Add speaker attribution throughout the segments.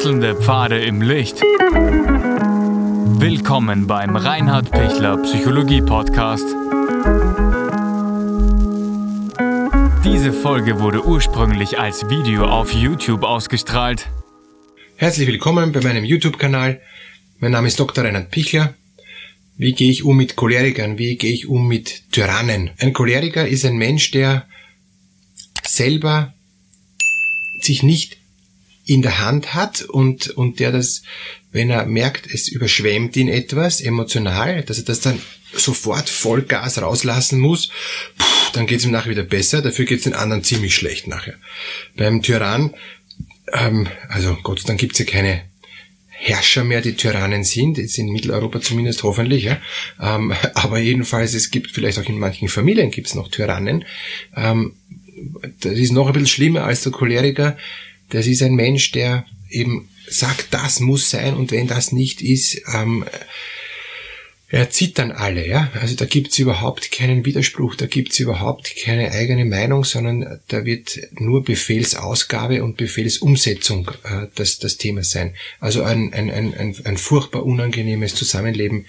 Speaker 1: Wechselnde Pfade im Licht. Willkommen beim Reinhard Pichler Psychologie Podcast. Diese Folge wurde ursprünglich als Video auf YouTube ausgestrahlt.
Speaker 2: Herzlich willkommen bei meinem YouTube-Kanal. Mein Name ist Dr. Reinhard Pichler. Wie gehe ich um mit Cholerikern? Wie gehe ich um mit Tyrannen? Ein Choleriker ist ein Mensch, der selber sich nicht in der Hand hat und, und der das, wenn er merkt, es überschwemmt ihn etwas emotional, dass er das dann sofort Vollgas rauslassen muss, puh, dann geht es ihm nachher wieder besser, dafür geht es den anderen ziemlich schlecht nachher. Beim Tyrann, ähm, also Gott sei Dank gibt es ja keine Herrscher mehr, die Tyrannen sind, jetzt in Mitteleuropa zumindest hoffentlich, ja. Ähm, aber jedenfalls, es gibt vielleicht auch in manchen Familien gibt es noch Tyrannen. Ähm, das ist noch ein bisschen schlimmer als der Choleriker. Das ist ein Mensch, der eben sagt, das muss sein und wenn das nicht ist, ähm, er zieht dann alle, ja. Also da gibt's überhaupt keinen Widerspruch, da gibt's überhaupt keine eigene Meinung, sondern da wird nur Befehlsausgabe und Befehlsumsetzung äh, das, das Thema sein. Also ein, ein, ein, ein, ein furchtbar unangenehmes Zusammenleben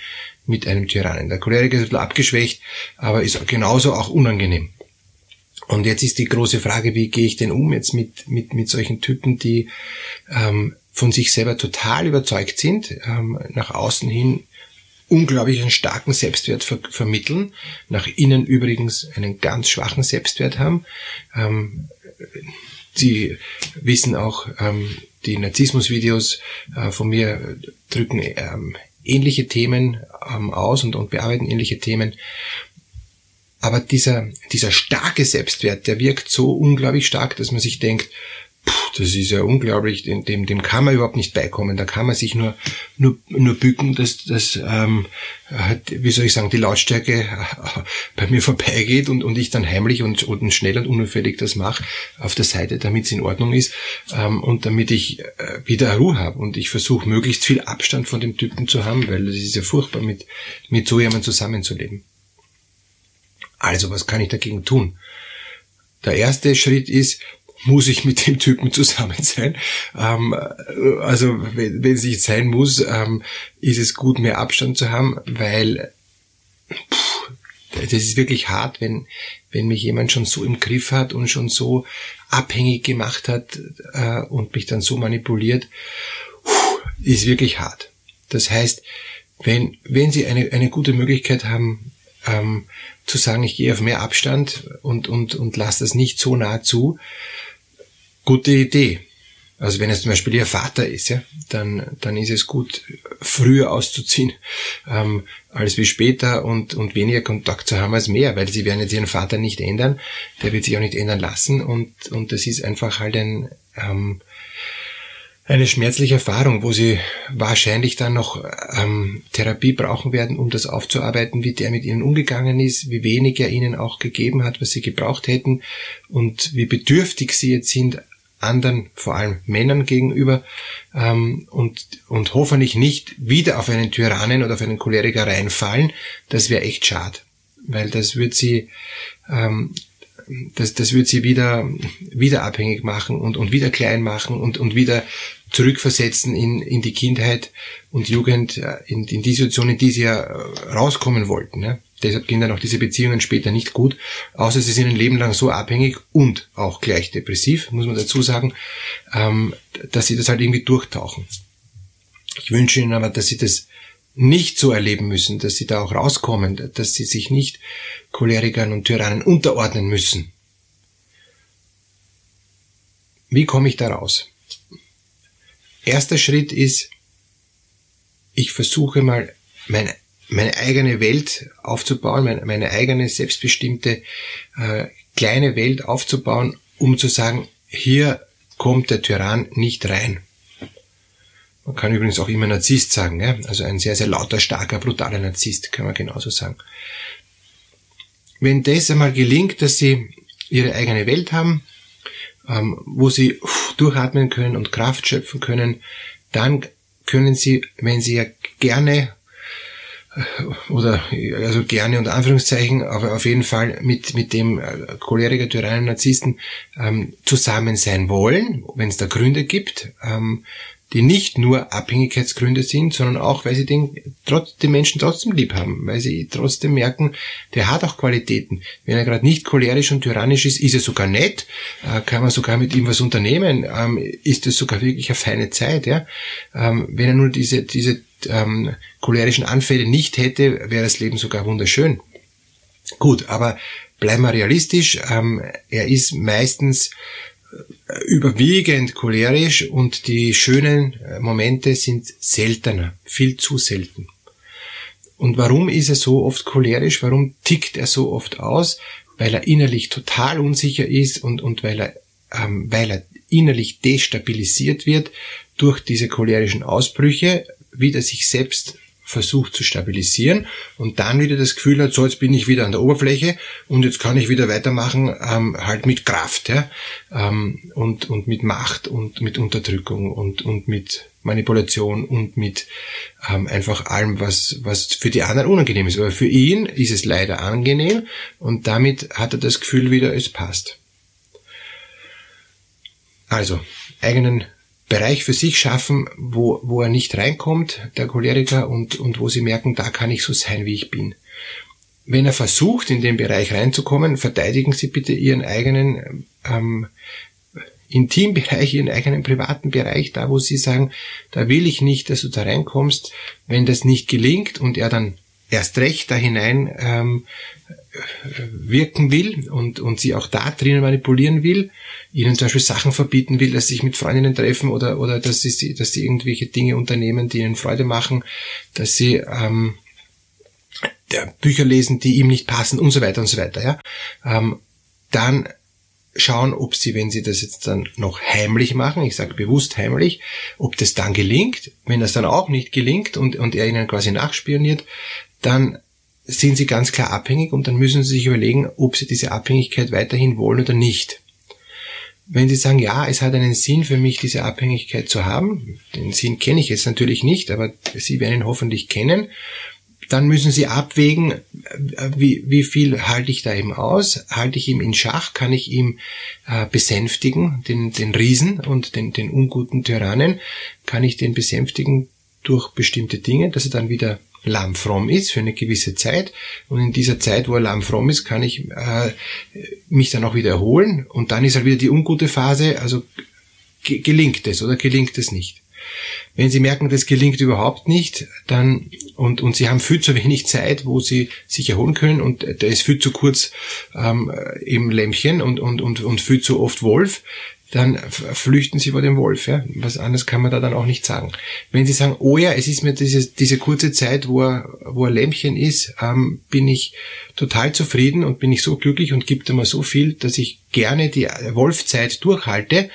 Speaker 2: mit einem Tyrannen. Der Choleriker ist ein bisschen abgeschwächt, aber ist genauso auch unangenehm. Und jetzt ist die große Frage, wie gehe ich denn um jetzt mit, mit, mit solchen Typen, die ähm, von sich selber total überzeugt sind, ähm, nach außen hin unglaublich einen starken Selbstwert ver vermitteln, nach innen übrigens einen ganz schwachen Selbstwert haben. Ähm, sie wissen auch, ähm, die Narzissmus-Videos äh, von mir drücken ähm, ähnliche Themen ähm, aus und, und bearbeiten ähnliche Themen. Aber dieser, dieser starke Selbstwert, der wirkt so unglaublich stark, dass man sich denkt, puh, das ist ja unglaublich, dem, dem, kann man überhaupt nicht beikommen. Da kann man sich nur, nur, nur bücken, dass, dass ähm, wie soll ich sagen, die Lautstärke bei mir vorbeigeht und, und ich dann heimlich und, und schnell und unauffällig das mache auf der Seite, damit es in Ordnung ist ähm, und damit ich äh, wieder Ruhe habe. Und ich versuche möglichst viel Abstand von dem Typen zu haben, weil es ist ja furchtbar, mit, mit so jemandem zusammenzuleben. Also, was kann ich dagegen tun? Der erste Schritt ist, muss ich mit dem Typen zusammen sein? Ähm, also, wenn, wenn es nicht sein muss, ähm, ist es gut, mehr Abstand zu haben, weil pff, das ist wirklich hart, wenn, wenn mich jemand schon so im Griff hat und schon so abhängig gemacht hat äh, und mich dann so manipuliert, pff, ist wirklich hart. Das heißt, wenn, wenn Sie eine, eine gute Möglichkeit haben, ähm, zu sagen, ich gehe auf mehr Abstand und, und, und lasse das nicht so nah zu. Gute Idee. Also wenn es zum Beispiel ihr Vater ist, ja, dann, dann ist es gut, früher auszuziehen, ähm, als wie später und, und weniger Kontakt zu haben als mehr, weil sie werden jetzt ihren Vater nicht ändern, der wird sich auch nicht ändern lassen und, und das ist einfach halt ein, ähm, eine schmerzliche Erfahrung, wo sie wahrscheinlich dann noch ähm, Therapie brauchen werden, um das aufzuarbeiten, wie der mit ihnen umgegangen ist, wie wenig er ihnen auch gegeben hat, was sie gebraucht hätten und wie bedürftig sie jetzt sind anderen, vor allem Männern gegenüber ähm, und, und hoffentlich nicht wieder auf einen Tyrannen oder auf einen Choleriker reinfallen. Das wäre echt schade, weil das wird sie ähm, das, das wird sie wieder, wieder abhängig machen und, und wieder klein machen und, und wieder zurückversetzen in, in die Kindheit und Jugend, äh, in, in die Situation, in die sie ja äh, rauskommen wollten. Ja. Deshalb gehen dann auch diese Beziehungen später nicht gut, außer sie sind ein Leben lang so abhängig und auch gleich depressiv, muss man dazu sagen, ähm, dass sie das halt irgendwie durchtauchen. Ich wünsche ihnen aber, dass sie das nicht so erleben müssen, dass sie da auch rauskommen, dass sie sich nicht Cholerikern und Tyrannen unterordnen müssen. Wie komme ich da raus? Erster Schritt ist, ich versuche mal meine, meine eigene Welt aufzubauen, meine, meine eigene selbstbestimmte äh, kleine Welt aufzubauen, um zu sagen, hier kommt der Tyrann nicht rein. Man kann übrigens auch immer Narzisst sagen, ja? also ein sehr, sehr lauter, starker, brutaler Narzisst, kann man genauso sagen. Wenn das einmal gelingt, dass sie ihre eigene Welt haben, ähm, wo sie durchatmen können und Kraft schöpfen können, dann können sie, wenn sie ja gerne äh, oder also gerne unter Anführungszeichen, aber auf jeden Fall mit, mit dem äh, Choleriker, Tyrannen, Narzissten ähm, zusammen sein wollen, wenn es da Gründe gibt, ähm, die nicht nur Abhängigkeitsgründe sind, sondern auch, weil sie den, trotz, den Menschen trotzdem lieb haben, weil sie trotzdem merken, der hat auch Qualitäten. Wenn er gerade nicht cholerisch und tyrannisch ist, ist er sogar nett, äh, kann man sogar mit ihm was unternehmen, ähm, ist es sogar wirklich eine feine Zeit. Ja? Ähm, wenn er nur diese, diese ähm, cholerischen Anfälle nicht hätte, wäre das Leben sogar wunderschön. Gut, aber bleiben wir realistisch. Ähm, er ist meistens überwiegend cholerisch und die schönen äh, Momente sind seltener, viel zu selten. Und warum ist er so oft cholerisch? Warum tickt er so oft aus? Weil er innerlich total unsicher ist und, und weil er, ähm, weil er innerlich destabilisiert wird durch diese cholerischen Ausbrüche, wieder sich selbst versucht zu stabilisieren und dann wieder das Gefühl hat, so jetzt bin ich wieder an der Oberfläche und jetzt kann ich wieder weitermachen, ähm, halt mit Kraft ja? ähm, und, und mit Macht und mit Unterdrückung und, und mit Manipulation und mit ähm, einfach allem, was, was für die anderen unangenehm ist. Aber für ihn ist es leider angenehm und damit hat er das Gefühl wieder, es passt. Also, eigenen Bereich für sich schaffen, wo, wo er nicht reinkommt, der Choleriker, und, und wo sie merken, da kann ich so sein, wie ich bin. Wenn er versucht, in den Bereich reinzukommen, verteidigen Sie bitte Ihren eigenen ähm, Intimbereich, Ihren eigenen privaten Bereich, da wo Sie sagen, da will ich nicht, dass du da reinkommst. Wenn das nicht gelingt und er dann erst recht da hinein ähm, wirken will und, und sie auch da drinnen manipulieren will, ihnen zum Beispiel Sachen verbieten will, dass sie sich mit Freundinnen treffen oder, oder dass sie, dass sie irgendwelche Dinge unternehmen, die ihnen Freude machen, dass sie ähm, Bücher lesen, die ihm nicht passen und so weiter und so weiter. Ja? Ähm, dann schauen, ob sie, wenn sie das jetzt dann noch heimlich machen, ich sage bewusst heimlich, ob das dann gelingt. Wenn das dann auch nicht gelingt und, und er ihnen quasi nachspioniert, dann sind sie ganz klar abhängig und dann müssen sie sich überlegen, ob sie diese Abhängigkeit weiterhin wollen oder nicht. Wenn Sie sagen, ja, es hat einen Sinn für mich, diese Abhängigkeit zu haben, den Sinn kenne ich jetzt natürlich nicht, aber Sie werden ihn hoffentlich kennen, dann müssen Sie abwägen, wie, wie viel halte ich da eben aus? Halte ich ihm in Schach? Kann ich ihm äh, besänftigen, den, den Riesen und den, den unguten Tyrannen? Kann ich den besänftigen durch bestimmte Dinge, dass er dann wieder lammfromm ist für eine gewisse Zeit. Und in dieser Zeit, wo er lammfromm ist, kann ich äh, mich dann auch wieder erholen. Und dann ist halt wieder die ungute Phase. Also gelingt es oder gelingt es nicht. Wenn Sie merken, das gelingt überhaupt nicht, dann und, und Sie haben viel zu wenig Zeit, wo Sie sich erholen können und da ist viel zu kurz ähm, im Lämmchen und, und, und, und viel zu oft Wolf, dann flüchten sie vor dem Wolf. Ja? Was anderes kann man da dann auch nicht sagen. Wenn sie sagen, oh ja, es ist mir diese, diese kurze Zeit, wo er, wo er Lämpchen ist, ähm, bin ich total zufrieden und bin ich so glücklich und gibt mir so viel, dass ich gerne die Wolfzeit durchhalte,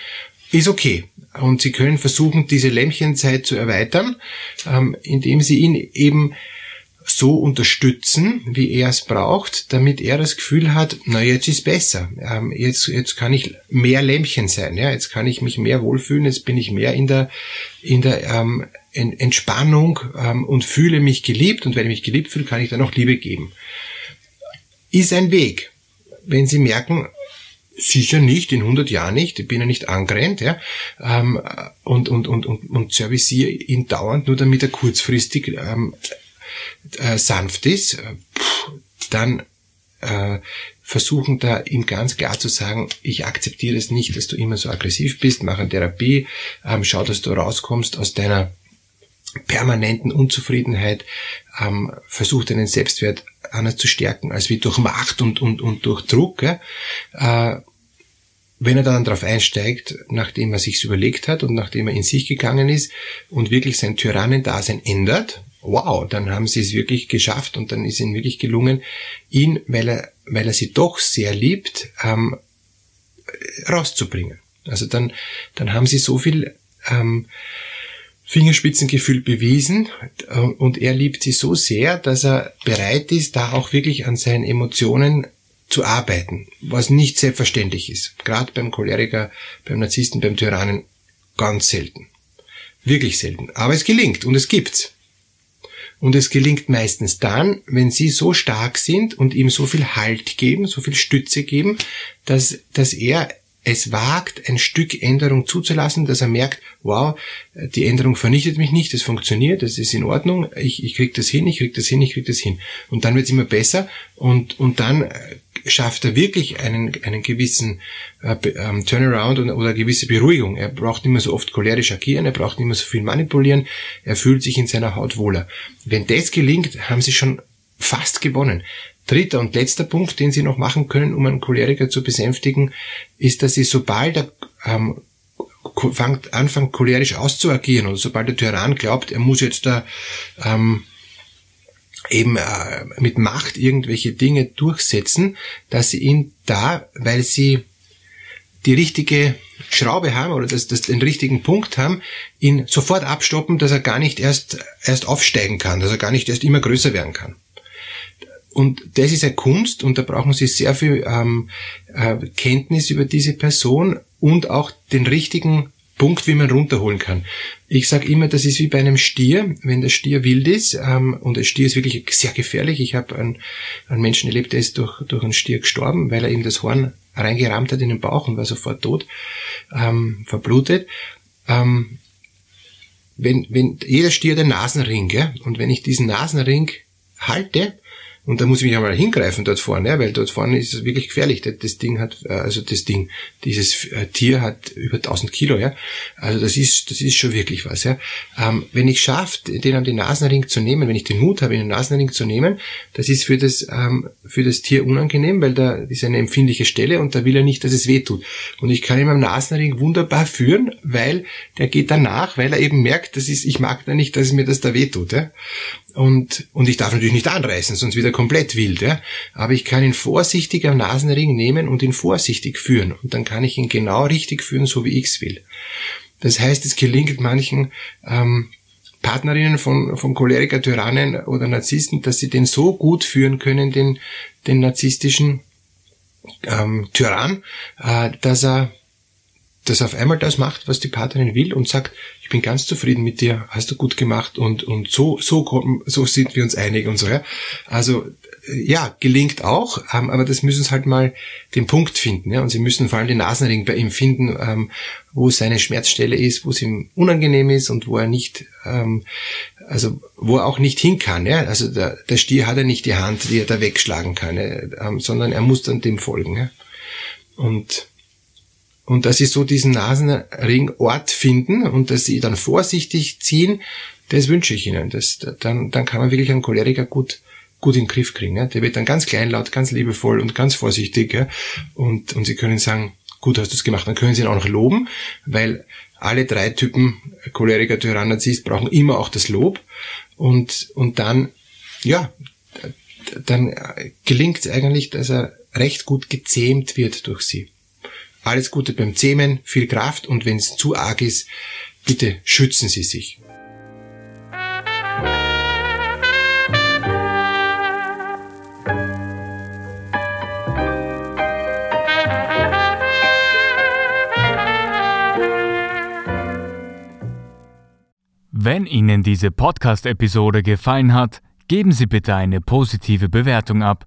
Speaker 2: ist okay. Und sie können versuchen, diese Lämpchenzeit zu erweitern, ähm, indem sie ihn eben so unterstützen, wie er es braucht, damit er das Gefühl hat, na jetzt ist besser, ähm, jetzt, jetzt kann ich mehr Lämpchen sein, ja, jetzt kann ich mich mehr wohlfühlen, jetzt bin ich mehr in der, in der ähm, Entspannung ähm, und fühle mich geliebt und wenn ich mich geliebt fühle, kann ich dann auch Liebe geben. Ist ein Weg. Wenn Sie merken, sicher nicht, in 100 Jahren nicht, ich bin ja nicht angrennt, ja, ähm, und, und, und, und, und serviciere ihn dauernd, nur damit er kurzfristig ähm, äh, sanft ist, äh, dann äh, versuchen da ihm ganz klar zu sagen, ich akzeptiere es nicht, dass du immer so aggressiv bist, mach eine Therapie, ähm, schau, dass du rauskommst aus deiner permanenten Unzufriedenheit, ähm, versuch deinen Selbstwert anders zu stärken, als wie durch Macht und, und, und durch Druck. Ja? Äh, wenn er dann darauf einsteigt, nachdem er sich's überlegt hat und nachdem er in sich gegangen ist und wirklich sein Tyrannendasein ändert, wow, dann haben sie es wirklich geschafft und dann ist ihnen wirklich gelungen, ihn, weil er, weil er sie doch sehr liebt, ähm, rauszubringen. Also dann, dann haben sie so viel ähm, Fingerspitzengefühl bewiesen äh, und er liebt sie so sehr, dass er bereit ist, da auch wirklich an seinen Emotionen zu arbeiten, was nicht selbstverständlich ist. Gerade beim Choleriker, beim Narzissten, beim Tyrannen ganz selten. Wirklich selten. Aber es gelingt und es gibt's. Und es gelingt meistens dann, wenn sie so stark sind und ihm so viel Halt geben, so viel Stütze geben, dass, dass er es wagt, ein Stück Änderung zuzulassen, dass er merkt, wow, die Änderung vernichtet mich nicht, es funktioniert, es ist in Ordnung, ich, ich krieg das hin, ich krieg das hin, ich krieg das hin. Und dann wird es immer besser und, und dann äh, schafft er wirklich einen, einen gewissen äh, ähm, Turnaround oder, oder gewisse Beruhigung. Er braucht nicht mehr so oft cholerisch agieren, er braucht nicht mehr so viel manipulieren, er fühlt sich in seiner Haut wohler. Wenn das gelingt, haben sie schon fast gewonnen. Dritter und letzter Punkt, den Sie noch machen können, um einen Choleriker zu besänftigen, ist, dass Sie, sobald er ähm, fangt, anfängt cholerisch auszuagieren oder sobald der Tyrann glaubt, er muss jetzt da ähm, eben äh, mit Macht irgendwelche Dinge durchsetzen, dass Sie ihn da, weil Sie die richtige Schraube haben oder das, das den richtigen Punkt haben, ihn sofort abstoppen, dass er gar nicht erst erst aufsteigen kann, dass er gar nicht erst immer größer werden kann. Und das ist eine Kunst und da brauchen Sie sehr viel ähm, äh, Kenntnis über diese Person und auch den richtigen Punkt, wie man runterholen kann. Ich sage immer, das ist wie bei einem Stier, wenn der Stier wild ist, ähm, und der Stier ist wirklich sehr gefährlich. Ich habe einen, einen Menschen erlebt, der ist durch, durch einen Stier gestorben, weil er ihm das Horn reingerammt hat in den Bauch und war sofort tot, ähm, verblutet. Ähm, wenn, wenn jeder Stier hat einen Nasenring, gell? und wenn ich diesen Nasenring halte, und da muss ich mich einmal hingreifen dort vorne, ja, weil dort vorne ist es wirklich gefährlich. Das Ding hat, äh, also das Ding, dieses äh, Tier hat über 1000 Kilo, ja. Also das ist, das ist schon wirklich was, ja. Ähm, wenn ich schaffe, den an den Nasenring zu nehmen, wenn ich den Mut habe, den Nasenring zu nehmen, das ist für das, ähm, für das Tier unangenehm, weil da ist eine empfindliche Stelle und da will er nicht, dass es weh tut. Und ich kann ihn am Nasenring wunderbar führen, weil der geht danach, weil er eben merkt, das ist, ich mag da nicht, dass mir das da weh tut, ja. Und, und ich darf natürlich nicht anreißen, sonst wieder komplett wild. Ja? Aber ich kann ihn vorsichtig am Nasenring nehmen und ihn vorsichtig führen. Und dann kann ich ihn genau richtig führen, so wie ich's will. Das heißt, es gelingt manchen ähm, Partnerinnen von, von Choleriker, Tyrannen oder Narzissten, dass sie den so gut führen können, den, den narzisstischen ähm, Tyrann, äh, dass er das auf einmal das macht, was die Partnerin will und sagt, ich bin ganz zufrieden mit dir, hast du gut gemacht und, und so, so, so sind wir uns einig und so, ja. Also, ja, gelingt auch, ähm, aber das müssen sie halt mal den Punkt finden, ja. Und sie müssen vor allem den Nasenring bei ihm finden, ähm, wo seine Schmerzstelle ist, wo es ihm unangenehm ist und wo er nicht, ähm, also, wo er auch nicht hin kann, ja. Also, der, der Stier hat ja nicht die Hand, die er da wegschlagen kann, ja? ähm, sondern er muss dann dem folgen, ja. Und, und dass sie so diesen Nasenringort finden und dass sie dann vorsichtig ziehen, das wünsche ich ihnen. Das, dann, dann kann man wirklich einen Choleriker gut, gut in den Griff kriegen. Ja? Der wird dann ganz kleinlaut, ganz liebevoll und ganz vorsichtig. Ja? Und, und sie können sagen, gut hast du es gemacht. Dann können sie ihn auch noch loben, weil alle drei Typen Choleriker, Tyrann, Narzisst brauchen immer auch das Lob. Und, und dann, ja, dann gelingt es eigentlich, dass er recht gut gezähmt wird durch sie. Alles Gute beim Zähmen, viel Kraft und wenn es zu arg ist, bitte schützen Sie sich.
Speaker 1: Wenn Ihnen diese Podcast-Episode gefallen hat, geben Sie bitte eine positive Bewertung ab.